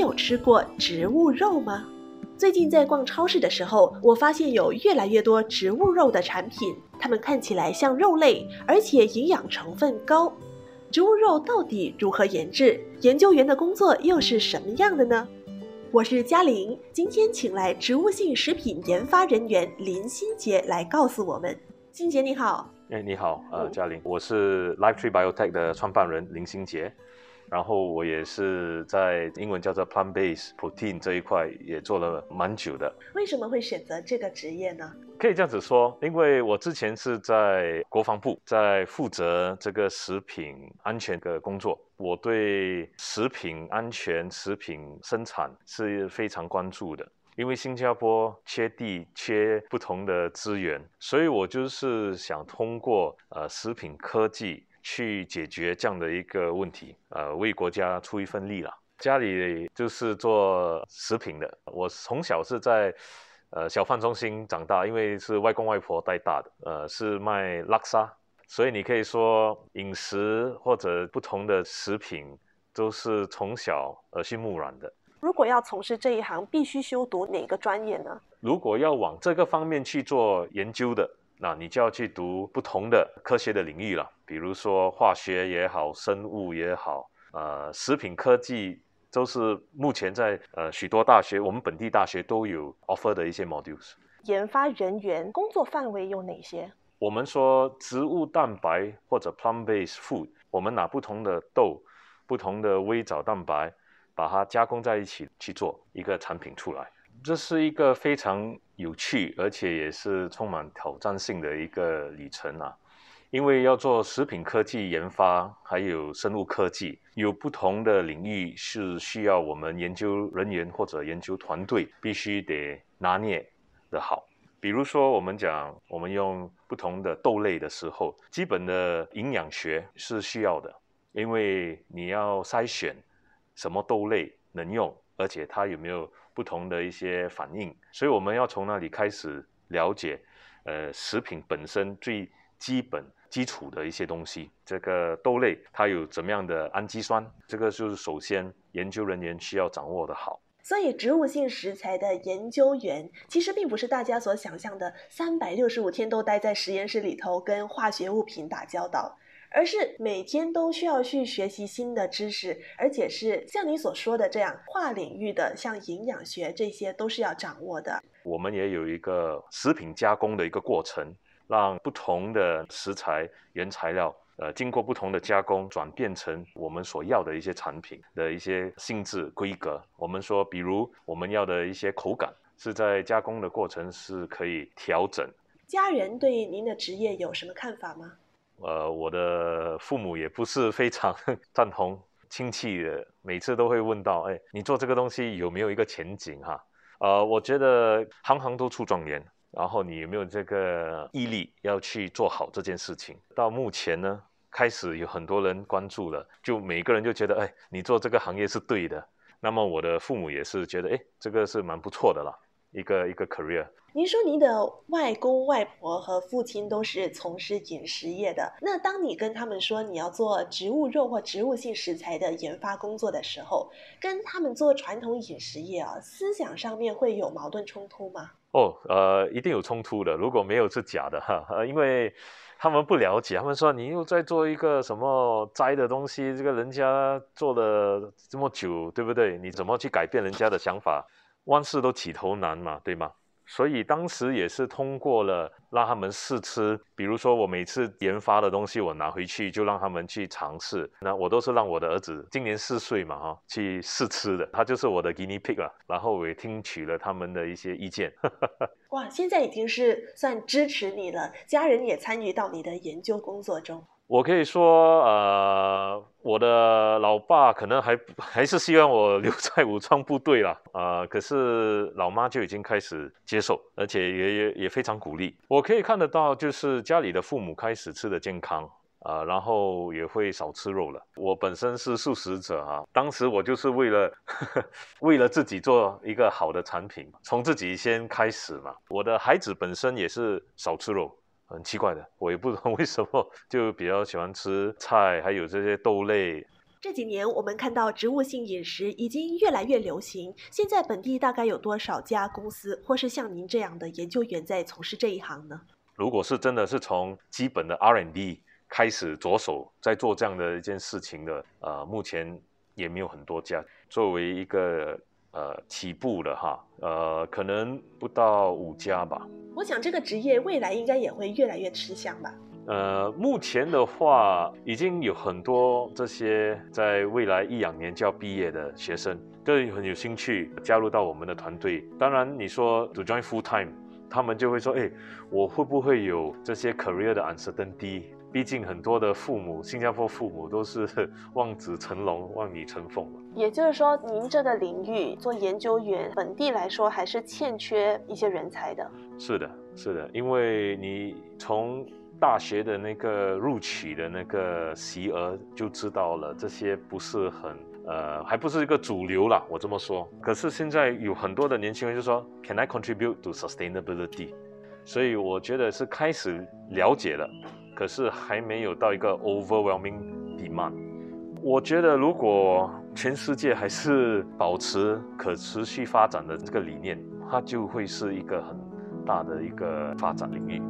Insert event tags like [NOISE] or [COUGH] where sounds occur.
有吃过植物肉吗？最近在逛超市的时候，我发现有越来越多植物肉的产品，它们看起来像肉类，而且营养成分高。植物肉到底如何研制？研究员的工作又是什么样的呢？我是嘉玲，今天请来植物性食品研发人员林新杰来告诉我们。新杰你好，哎你好，呃嘉玲，我是 Live Tree Biotech 的创办人林新杰。然后我也是在英文叫做 plant-based protein 这一块也做了蛮久的。为什么会选择这个职业呢？可以这样子说，因为我之前是在国防部，在负责这个食品安全的工作，我对食品安全、食品生产是非常关注的。因为新加坡缺地、缺不同的资源，所以我就是想通过呃食品科技。去解决这样的一个问题，呃，为国家出一份力了。家里就是做食品的，我从小是在呃小贩中心长大，因为是外公外婆带大的，呃，是卖拉沙，所以你可以说饮食或者不同的食品都是从小耳濡目染的。如果要从事这一行，必须修读哪个专业呢？如果要往这个方面去做研究的。那你就要去读不同的科学的领域了，比如说化学也好，生物也好，呃，食品科技都是目前在呃许多大学，我们本地大学都有 offer 的一些 modules。研发人员工作范围有哪些？我们说植物蛋白或者 plant-based food，我们拿不同的豆、不同的微藻蛋白，把它加工在一起去做一个产品出来。这是一个非常有趣，而且也是充满挑战性的一个旅程啊！因为要做食品科技研发，还有生物科技，有不同的领域是需要我们研究人员或者研究团队必须得拿捏的好。比如说，我们讲我们用不同的豆类的时候，基本的营养学是需要的，因为你要筛选什么豆类能用。而且它有没有不同的一些反应？所以我们要从那里开始了解，呃，食品本身最基本基础的一些东西。这个豆类它有怎么样的氨基酸？这个就是首先研究人员需要掌握的好。所以植物性食材的研究员其实并不是大家所想象的三百六十五天都待在实验室里头跟化学物品打交道。而是每天都需要去学习新的知识，而且是像你所说的这样跨领域的，像营养学这些都是要掌握的。我们也有一个食品加工的一个过程，让不同的食材原材料，呃，经过不同的加工，转变成我们所要的一些产品的一些性质规格。我们说，比如我们要的一些口感，是在加工的过程是可以调整。家人对您的职业有什么看法吗？呃，我的父母也不是非常 [LAUGHS] 赞同，亲戚的每次都会问到，哎，你做这个东西有没有一个前景哈？呃，我觉得行行都出状元，然后你有没有这个毅力要去做好这件事情？到目前呢，开始有很多人关注了，就每个人就觉得，哎，你做这个行业是对的。那么我的父母也是觉得，哎，这个是蛮不错的啦。一个一个 career。您说您的外公外婆和父亲都是从事饮食业的，那当你跟他们说你要做植物肉或植物性食材的研发工作的时候，跟他们做传统饮食业啊，思想上面会有矛盾冲突吗？哦，呃，一定有冲突的。如果没有是假的哈，呃，因为他们不了解，他们说你又在做一个什么摘的东西，这个人家做了这么久，对不对？你怎么去改变人家的想法？万事都起头难嘛，对吗？所以当时也是通过了让他们试吃，比如说我每次研发的东西，我拿回去就让他们去尝试。那我都是让我的儿子今年四岁嘛，哈，去试吃的，他就是我的 guinea pig 了。然后我也听取了他们的一些意见。[LAUGHS] 哇，现在已经是算支持你了，家人也参与到你的研究工作中。我可以说，呃，我的老爸可能还还是希望我留在武装部队了，啊，可是老妈就已经开始接受，而且也也也非常鼓励。我可以看得到，就是家里的父母开始吃的健康，啊，然后也会少吃肉了。我本身是素食者啊，当时我就是为了 [LAUGHS] 为了自己做一个好的产品，从自己先开始嘛。我的孩子本身也是少吃肉。很奇怪的，我也不知道 [LAUGHS] 为什么，就比较喜欢吃菜，还有这些豆类。这几年我们看到植物性饮食已经越来越流行，现在本地大概有多少家公司或是像您这样的研究员在从事这一行呢？如果是真的是从基本的 R&D 开始着手在做这样的一件事情的，呃，目前也没有很多家。作为一个呃起步了哈，呃，可能不到五家吧。我想这个职业未来应该也会越来越吃香吧。呃，目前的话，已经有很多这些在未来一两年就要毕业的学生，都很有兴趣加入到我们的团队。当然，你说 to join full time，他们就会说，哎，我会不会有这些 career 的 uncertainty？毕竟很多的父母，新加坡父母都是 [LAUGHS] 望子成龙、望女成凤也就是说，您这个领域做研究员，本地来说还是欠缺一些人才的。是的，是的，因为你从大学的那个录取的那个席额就知道了，这些不是很呃，还不是一个主流啦。我这么说。可是现在有很多的年轻人就说，Can I contribute to sustainability？所以我觉得是开始了解了，可是还没有到一个 overwhelming demand。我觉得如果全世界还是保持可持续发展的这个理念，它就会是一个很大的一个发展领域。